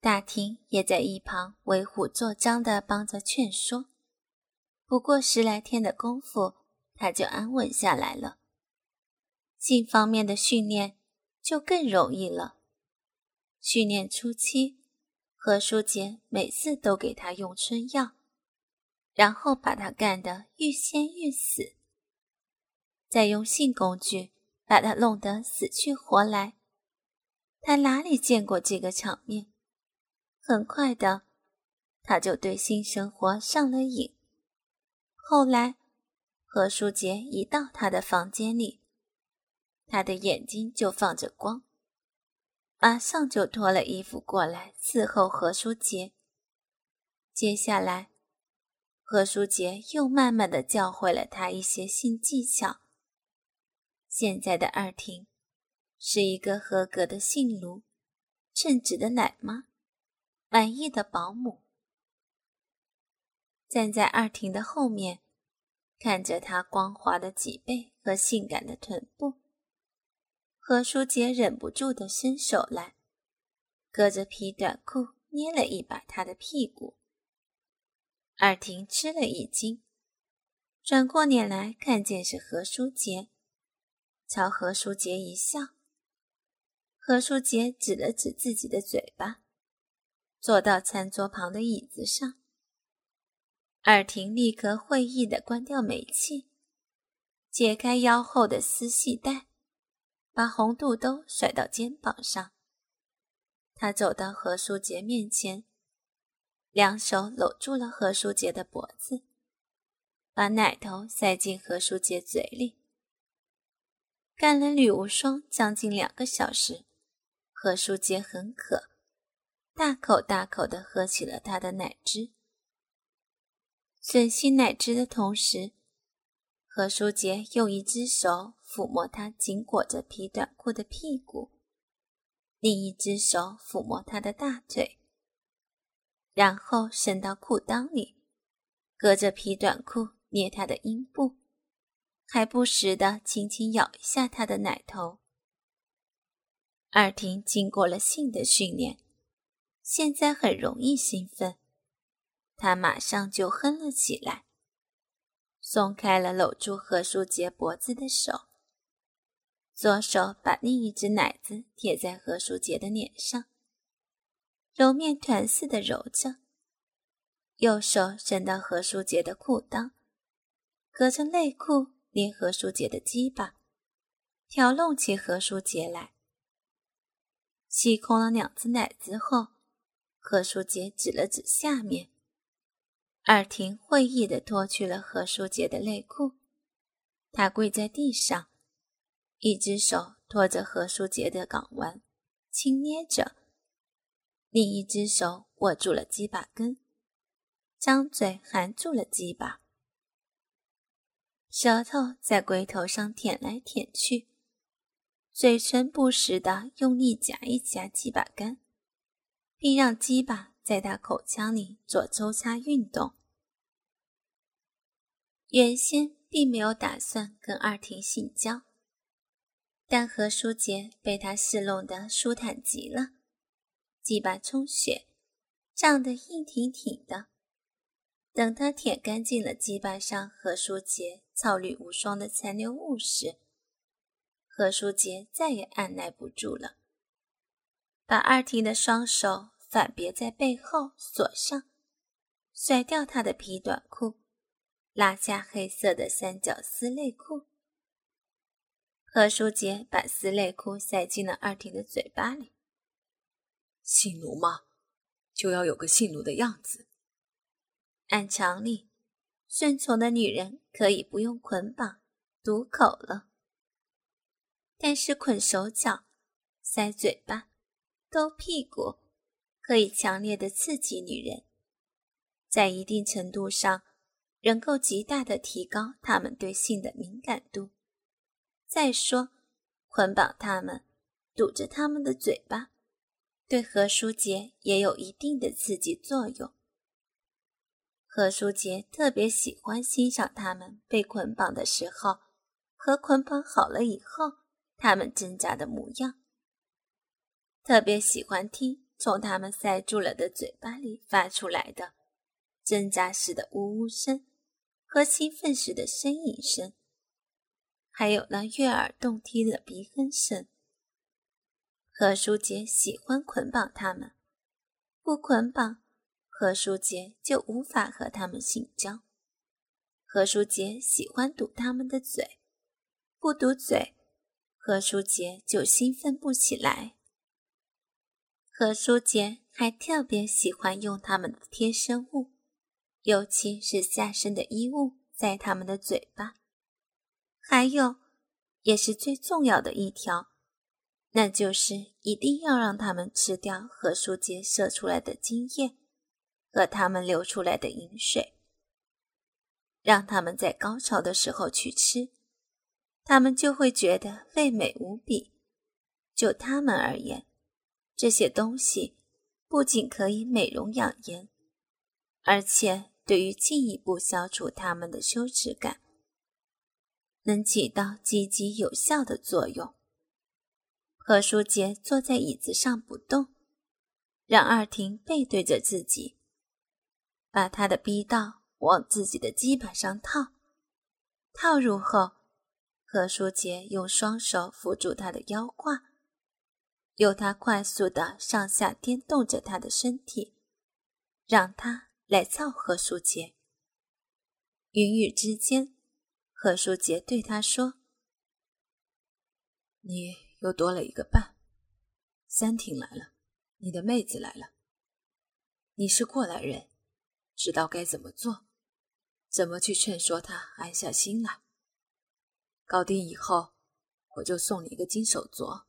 大厅也在一旁为虎作伥的帮着劝说。不过十来天的功夫，他就安稳下来了。性方面的训练就更容易了。训练初期，何书杰每次都给他用春药，然后把他干得欲仙欲死，再用性工具把他弄得死去活来。他哪里见过这个场面？很快的，他就对性生活上了瘾。后来，何书杰一到他的房间里，他的眼睛就放着光，马上就脱了衣服过来伺候何书杰。接下来，何书杰又慢慢的教会了他一些性技巧。现在的二婷。是一个合格的性奴，称职的奶妈，满意的保姆。站在二婷的后面，看着她光滑的脊背和性感的臀部，何书杰忍不住的伸手来，隔着皮短裤捏了一把她的屁股。二婷吃了一惊，转过脸来看见是何书杰，朝何书杰一笑。何书杰指了指自己的嘴巴，坐到餐桌旁的椅子上。二婷立刻会意的关掉煤气，解开腰后的丝系带，把红肚兜甩到肩膀上。他走到何书杰面前，两手搂住了何书杰的脖子，把奶头塞进何书杰嘴里，干了吕无双将近两个小时。何书杰很渴，大口大口地喝起了他的奶汁。吮吸奶汁的同时，何书杰用一只手抚摸他紧裹着皮短裤的屁股，另一只手抚摸他的大腿，然后伸到裤裆里，隔着皮短裤捏他的阴部，还不时地轻轻咬一下他的奶头。二婷经过了性的训练，现在很容易兴奋，他马上就哼了起来，松开了搂住何书杰脖子的手，左手把另一只奶子贴在何书杰的脸上，揉面团似的揉着，右手伸到何书杰的裤裆，隔着内裤捏何书杰的鸡巴，挑弄起何书杰来。吸空了两只奶子后，何书杰指了指下面。二婷会意地脱去了何书杰的内裤，他跪在地上，一只手托着何书杰的睾丸，轻捏着；另一只手握住了鸡巴根，张嘴含住了鸡巴，舌头在龟头上舔来舔去。嘴唇不时的用力夹一夹鸡巴干，并让鸡巴在他口腔里做抽插运动。原先并没有打算跟二婷性交，但何书杰被他戏弄得舒坦极了，鸡巴充血，胀得硬挺挺的。等他舔干净了鸡巴上何书杰草绿无双的残留物时，何书杰再也按耐不住了，把二婷的双手反别在背后锁上，甩掉她的皮短裤，拉下黑色的三角丝内裤。何书杰把丝内裤塞进了二婷的嘴巴里。性奴嘛，就要有个性奴的样子。按常理，顺从的女人可以不用捆绑，堵口了。但是捆手脚、塞嘴巴、勾屁股，可以强烈的刺激女人。在一定程度上，能够极大的提高她们对性的敏感度。再说，捆绑他们，堵着他们的嘴巴，对何书杰也有一定的刺激作用。何书杰特别喜欢欣赏他们被捆绑的时候和捆绑好了以后他们挣扎的模样，特别喜欢听从他们塞住了的嘴巴里发出来的。挣扎时的呜呜声和兴奋时的呻吟声，还有那悦耳动听的鼻哼声。何书杰喜欢捆绑他们，不捆绑，何书杰就无法和他们性交。何书杰喜欢堵他们的嘴，不堵嘴，何书杰就兴奋不起来。何书杰还特别喜欢用他们的贴身物。尤其是下身的衣物，在他们的嘴巴。还有，也是最重要的一条，那就是一定要让他们吃掉何书杰射出来的精液和他们流出来的饮水，让他们在高潮的时候去吃，他们就会觉得味美无比。就他们而言，这些东西不仅可以美容养颜，而且。对于进一步消除他们的羞耻感，能起到积极有效的作用。何书杰坐在椅子上不动，让二婷背对着自己，把他的逼道往自己的鸡巴上套。套入后，何书杰用双手扶住他的腰胯，由他快速的上下颠动着他的身体，让他。来造何书杰。云雨之间，何书杰对他说：“你又多了一个伴，三婷来了，你的妹子来了。你是过来人，知道该怎么做，怎么去劝说她安下心来。搞定以后，我就送你一个金手镯。”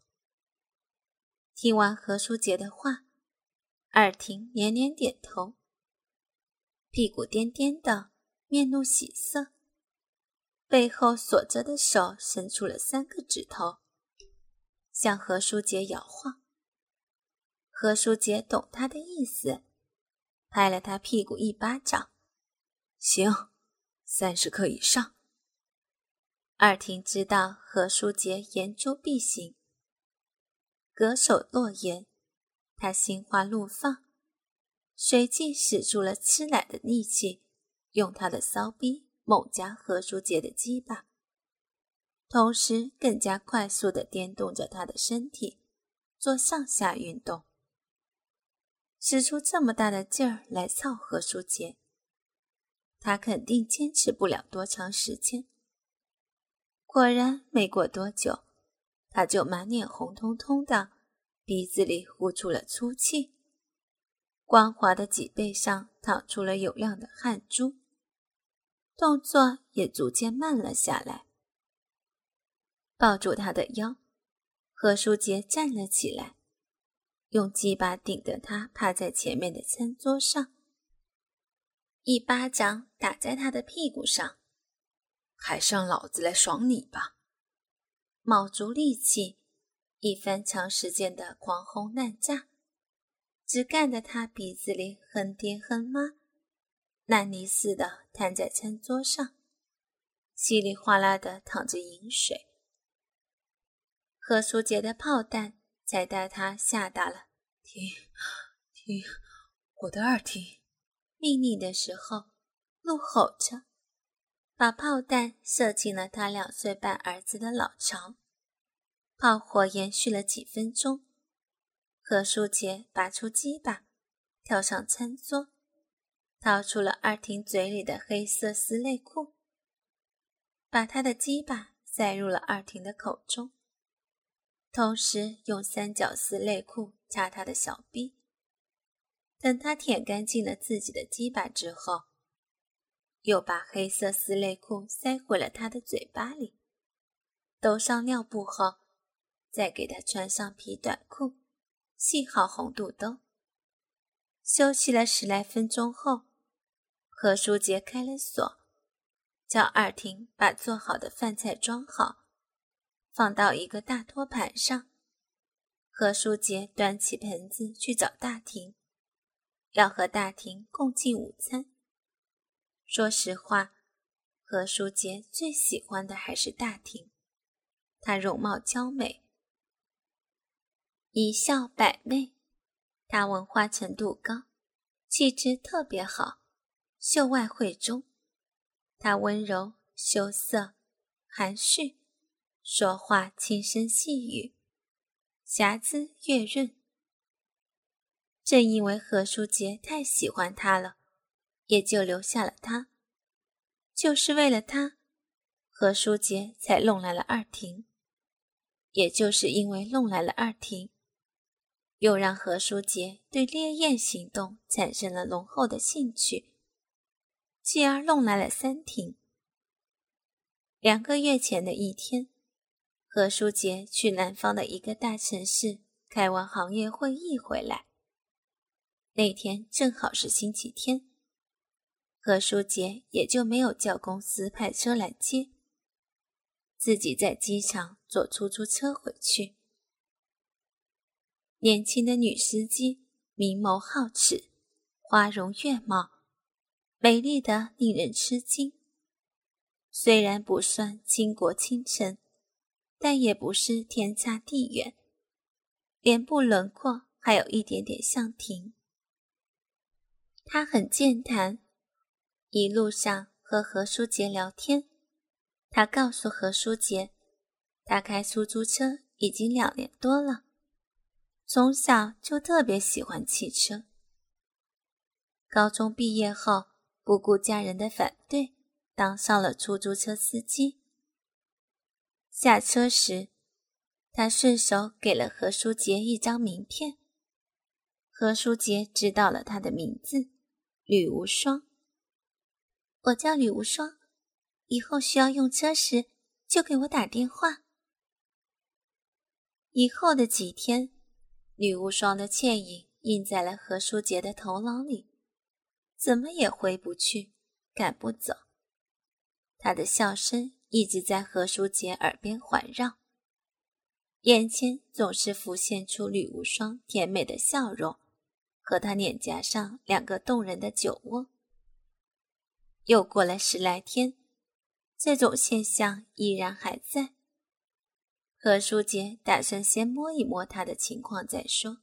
听完何书杰的话，二婷连连点头。屁股颠颠的，面露喜色，背后锁着的手伸出了三个指头，向何书杰摇晃。何书杰懂他的意思，拍了他屁股一巴掌：“行，三十克以上。”二婷知道何书杰言出必行，隔手落言，他心花怒放。随即使出了吃奶的力气，用他的骚逼猛夹何书杰的鸡巴，同时更加快速地颠动着他的身体，做上下运动，使出这么大的劲儿来操何书杰，他肯定坚持不了多长时间。果然，没过多久，他就满脸红彤彤的，鼻子里呼出了粗气。光滑的脊背上淌出了有亮的汗珠，动作也逐渐慢了下来。抱住他的腰，何书杰站了起来，用鸡巴顶着他趴在前面的餐桌上，一巴掌打在他的屁股上，还是让老子来爽你吧！卯足力气，一番长时间的狂轰滥炸。只干得他鼻子里哼爹哼妈，烂泥似的瘫在餐桌上，稀里哗啦的淌着饮水。何书杰的炮弹才带他吓大了，停停，我的二停！命令的时候，怒吼着，把炮弹射进了他两岁半儿子的老巢。炮火延续了几分钟。何书杰拔出鸡巴，跳上餐桌，掏出了二婷嘴里的黑色丝内裤，把他的鸡巴塞入了二婷的口中，同时用三角丝内裤插他的小臂。等他舔干净了自己的鸡巴之后，又把黑色丝内裤塞回了他的嘴巴里，兜上尿布后，再给他穿上皮短裤。系好红肚兜。休息了十来分钟后，何书杰开了锁，叫二婷把做好的饭菜装好，放到一个大托盘上。何书杰端起盆子去找大婷，要和大婷共进午餐。说实话，何书杰最喜欢的还是大婷，她容貌娇美，一笑百媚，她文化程度高，气质特别好，秀外慧中。她温柔羞涩，含蓄，说话轻声细语。瑕疵月润，正因为何书杰太喜欢他了，也就留下了他。就是为了他，何书杰才弄来了二婷。也就是因为弄来了二婷，又让何书杰对烈焰行动产生了浓厚的兴趣，继而弄来了三婷。两个月前的一天。何书杰去南方的一个大城市开完行业会议回来，那天正好是星期天，何书杰也就没有叫公司派车来接，自己在机场坐出租车回去。年轻的女司机明眸皓齿，花容月貌，美丽的令人吃惊。虽然不算倾国倾城。但也不是天差地远，脸部轮廓还有一点点像婷。他很健谈，一路上和何书杰聊天。他告诉何书杰，他开出租车已经两年多了，从小就特别喜欢汽车。高中毕业后，不顾家人的反对，当上了出租车司机。下车时，他顺手给了何书杰一张名片。何书杰知道了他的名字，吕无双。我叫吕无双，以后需要用车时就给我打电话。以后的几天，吕无双的倩影印在了何书杰的头脑里，怎么也回不去，赶不走。他的笑声。一直在何书杰耳边环绕，眼前总是浮现出吕无双甜美的笑容和他脸颊上两个动人的酒窝。又过了十来天，这种现象依然还在。何书杰打算先摸一摸他的情况再说。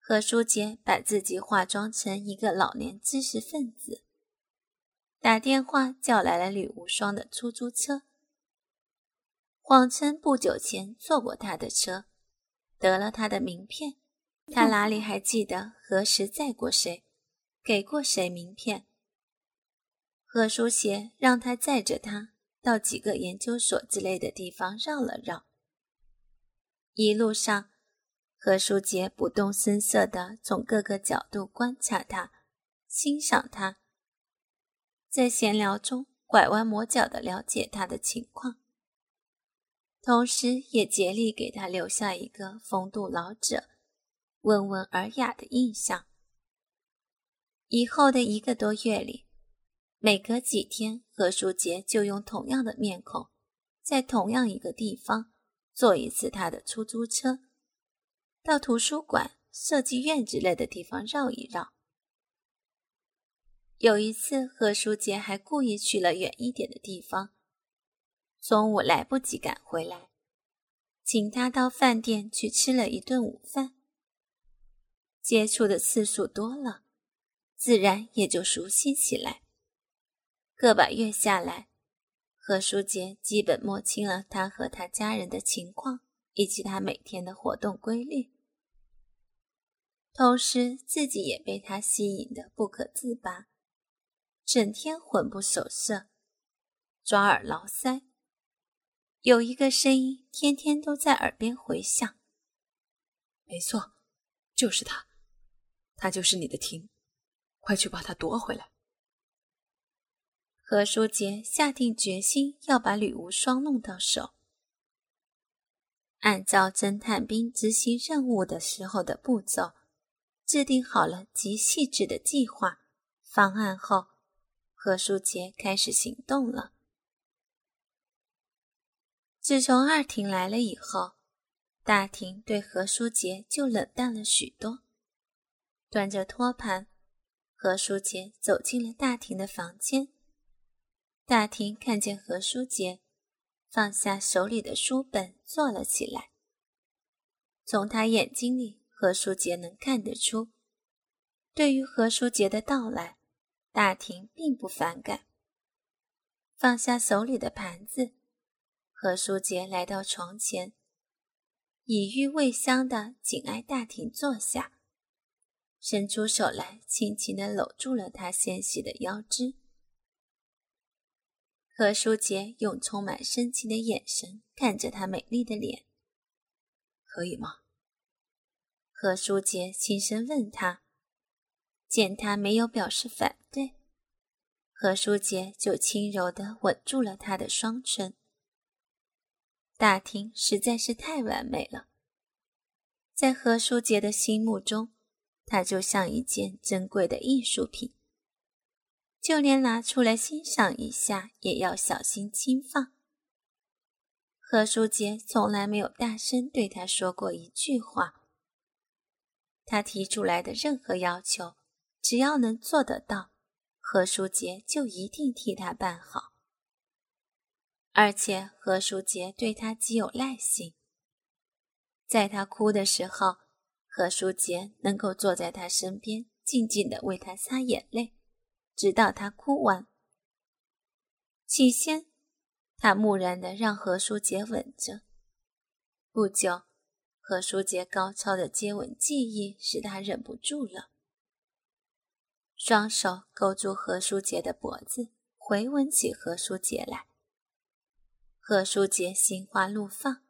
何书杰把自己化妆成一个老年知识分子。打电话叫来了吕无双的出租车，谎称不久前坐过他的车，得了他的名片。他哪里还记得何时载过谁，给过谁名片？何书杰让他载着他到几个研究所之类的地方绕了绕。一路上，何书杰不动声色地从各个角度观察他，欣赏他。在闲聊中拐弯抹角的了解他的情况，同时也竭力给他留下一个风度老者、温文尔雅的印象。以后的一个多月里，每隔几天，何书杰就用同样的面孔，在同样一个地方坐一次他的出租车，到图书馆、设计院之类的地方绕一绕。有一次，何书杰还故意去了远一点的地方，中午来不及赶回来，请他到饭店去吃了一顿午饭。接触的次数多了，自然也就熟悉起来。个把月下来，何书杰基本摸清了他和他家人的情况，以及他每天的活动规律，同时自己也被他吸引的不可自拔。整天魂不守舍，抓耳挠腮，有一个声音天天都在耳边回响。没错，就是他，他就是你的婷，快去把他夺回来。何书杰下定决心要把吕无双弄到手，按照侦探兵执行任务的时候的步骤，制定好了极细致的计划。方案后，何书杰开始行动了。自从二婷来了以后，大婷对何书杰就冷淡了许多。端着托盘，何书杰走进了大婷的房间。大庭看见何书杰，放下手里的书本，坐了起来。从他眼睛里，何书杰能看得出，对于何书杰的到来，大庭并不反感。放下手里的盘子，何书杰来到床前，以玉未香的紧挨大庭坐下，伸出手来，轻轻地搂住了她纤细的腰肢。何书杰用充满深情的眼神看着她美丽的脸。可以吗？何书杰轻声问他。见他没有表示反对，何书杰就轻柔地吻住了他的双唇。大厅实在是太完美了，在何书杰的心目中，它就像一件珍贵的艺术品，就连拿出来欣赏一下也要小心轻放。何书杰从来没有大声对他说过一句话。他提出来的任何要求，只要能做得到，何书杰就一定替他办好。而且何书杰对他极有耐心，在他哭的时候，何书杰能够坐在他身边，静静的为他擦眼泪，直到他哭完。起先。他木然的让何书杰吻着，不久，何书杰高超的接吻技艺使他忍不住了，双手勾住何书杰的脖子，回吻起何书杰来。何书杰心花怒放，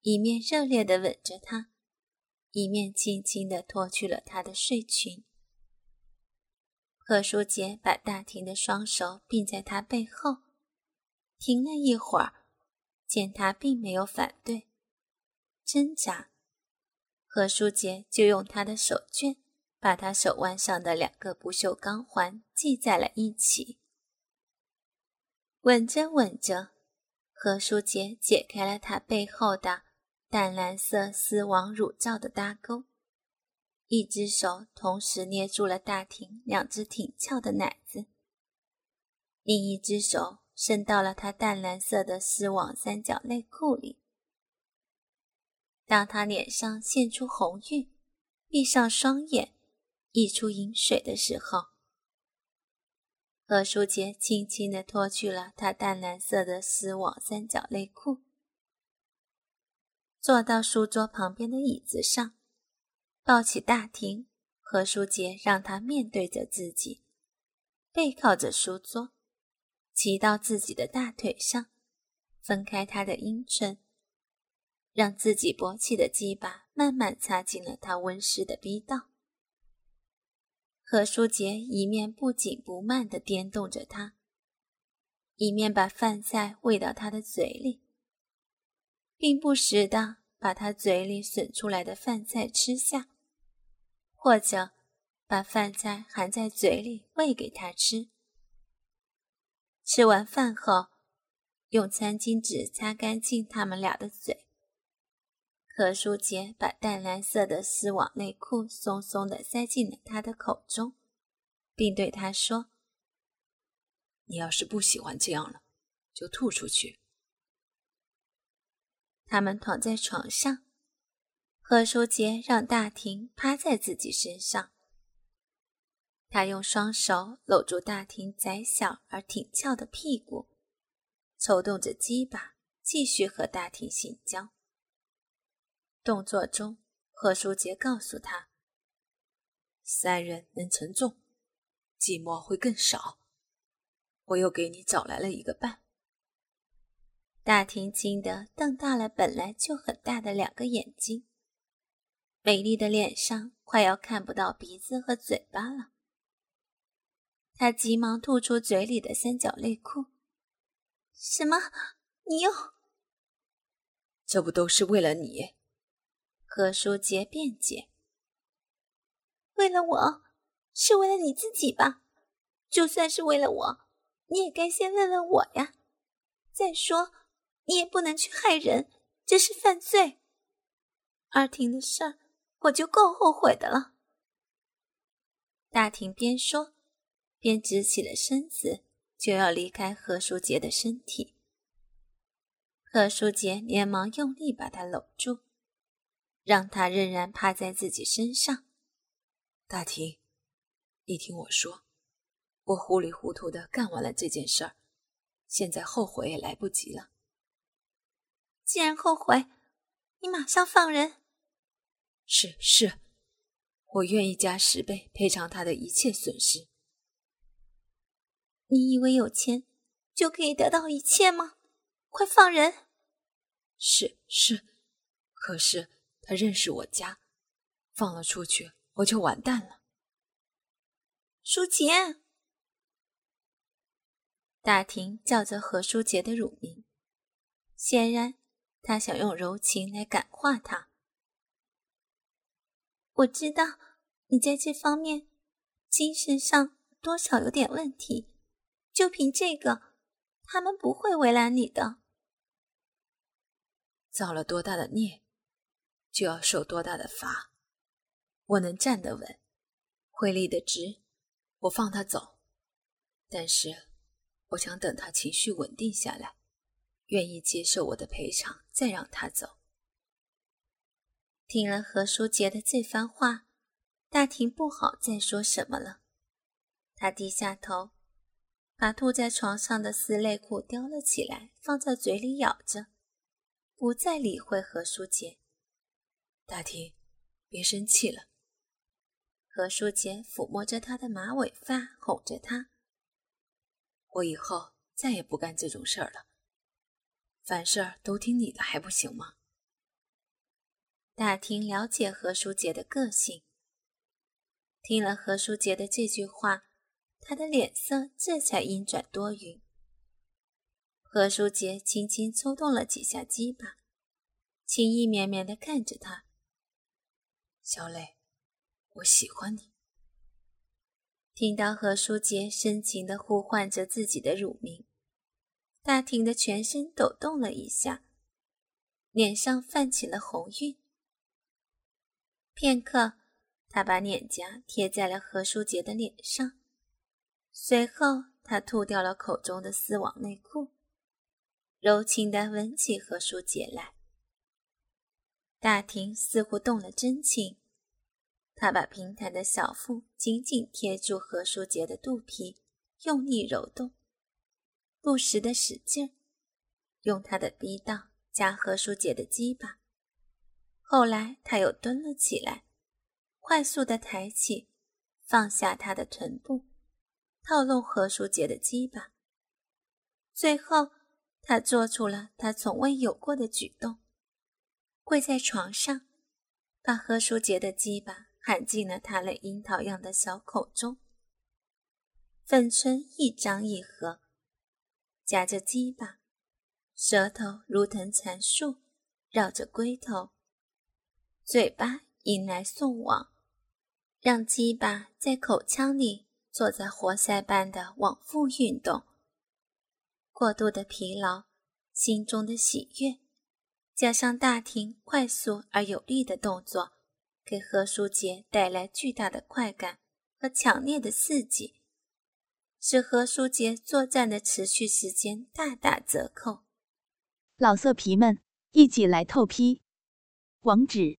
一面热烈的吻着他，一面轻轻的脱去了他的睡裙。何书杰把大婷的双手并在他背后。停了一会儿，见他并没有反对，挣扎，何书杰就用他的手绢把他手腕上的两个不锈钢环系在了一起。吻着吻着，何书杰解开了他背后的淡蓝色丝网乳罩的搭钩，一只手同时捏住了大婷两只挺翘的奶子，另一只手。伸到了他淡蓝色的丝网三角内裤里。当他脸上现出红晕，闭上双眼，溢出饮水的时候，何书杰轻轻地脱去了他淡蓝色的丝网三角内裤，坐到书桌旁边的椅子上，抱起大厅。何书杰让他面对着自己，背靠着书桌。骑到自己的大腿上，分开他的阴唇，让自己勃起的鸡巴慢慢插进了他温湿的逼道。何书杰一面不紧不慢地颠动着他，一面把饭菜喂到他的嘴里，并不时地把他嘴里吮出来的饭菜吃下，或者把饭菜含在嘴里喂给他吃。吃完饭后，用餐巾纸擦干净他们俩的嘴。何书杰把淡蓝色的丝网内裤松松地塞进了他的口中，并对他说：“你要是不喜欢这样了，就吐出去。”他们躺在床上，贺书杰让大婷趴在自己身上。他用双手搂住大婷窄小而挺翘的屁股，抽动着鸡巴，继续和大婷性交。动作中，贺书杰告诉他：“三人能承重，寂寞会更少。我又给你找来了一个伴。”大婷惊得瞪大了本来就很大的两个眼睛，美丽的脸上快要看不到鼻子和嘴巴了。他急忙吐出嘴里的三角内裤。什么？你又……这不都是为了你？何书杰辩解。为了我，是为了你自己吧？就算是为了我，你也该先问问我呀。再说，你也不能去害人，这是犯罪。二婷的事儿，我就够后悔的了。大婷边说，边直起了身子，就要离开何书杰的身体。何书杰连忙用力把她搂住，让她仍然趴在自己身上。大婷，你听我说，我糊里糊涂的干完了这件事儿，现在后悔也来不及了。既然后悔，你马上放人。是是，我愿意加十倍赔偿他的一切损失。你以为有钱就可以得到一切吗？快放人！是是，可是他认识我家，放了出去我就完蛋了。舒杰，大庭叫着何书杰的乳名，显然他想用柔情来感化他。我知道你在这方面精神上多少有点问题，就凭这个，他们不会为难你的。造了多大的孽，就要受多大的罚。我能站得稳，会立得直，我放他走。但是，我想等他情绪稳定下来，愿意接受我的赔偿，再让他走。听了何书杰的这番话，大婷不好再说什么了。她低下头，把吐在床上的丝内裤叼了起来，放在嘴里咬着，不再理会何书杰。大婷，别生气了。何书杰抚摸着她的马尾发，哄着她：“我以后再也不干这种事儿了，凡事都听你的，还不行吗？”大婷了解何书杰的个性，听了何书杰的这句话，他的脸色这才阴转多云。何书杰轻轻抽动了几下鸡巴，情意绵绵地看着他：“小磊，我喜欢你。”听到何书杰深情地呼唤着自己的乳名，大婷的全身抖动了一下，脸上泛起了红晕。片刻，他把脸颊贴在了何书杰的脸上，随后他吐掉了口中的丝网内裤，柔情地吻起何书杰来。大庭似乎动了真情，他把平坦的小腹紧紧贴住何书杰的肚皮，用力揉动，不时的使劲儿，用他的逼道夹何书杰的鸡巴。后来，他又蹲了起来，快速的抬起，放下他的臀部，套弄何书杰的鸡巴。最后，他做出了他从未有过的举动，跪在床上，把何书杰的鸡巴含进了他那樱桃样的小口中，粉唇一张一合，夹着鸡巴，舌头如藤缠树，绕着龟头。嘴巴迎来送往，让鸡巴在口腔里做着活塞般的往复运动。过度的疲劳，心中的喜悦，加上大庭快速而有力的动作，给何书杰带来巨大的快感和强烈的刺激，使何书杰作战的持续时间大打折扣。老色皮们，一起来透批，网址。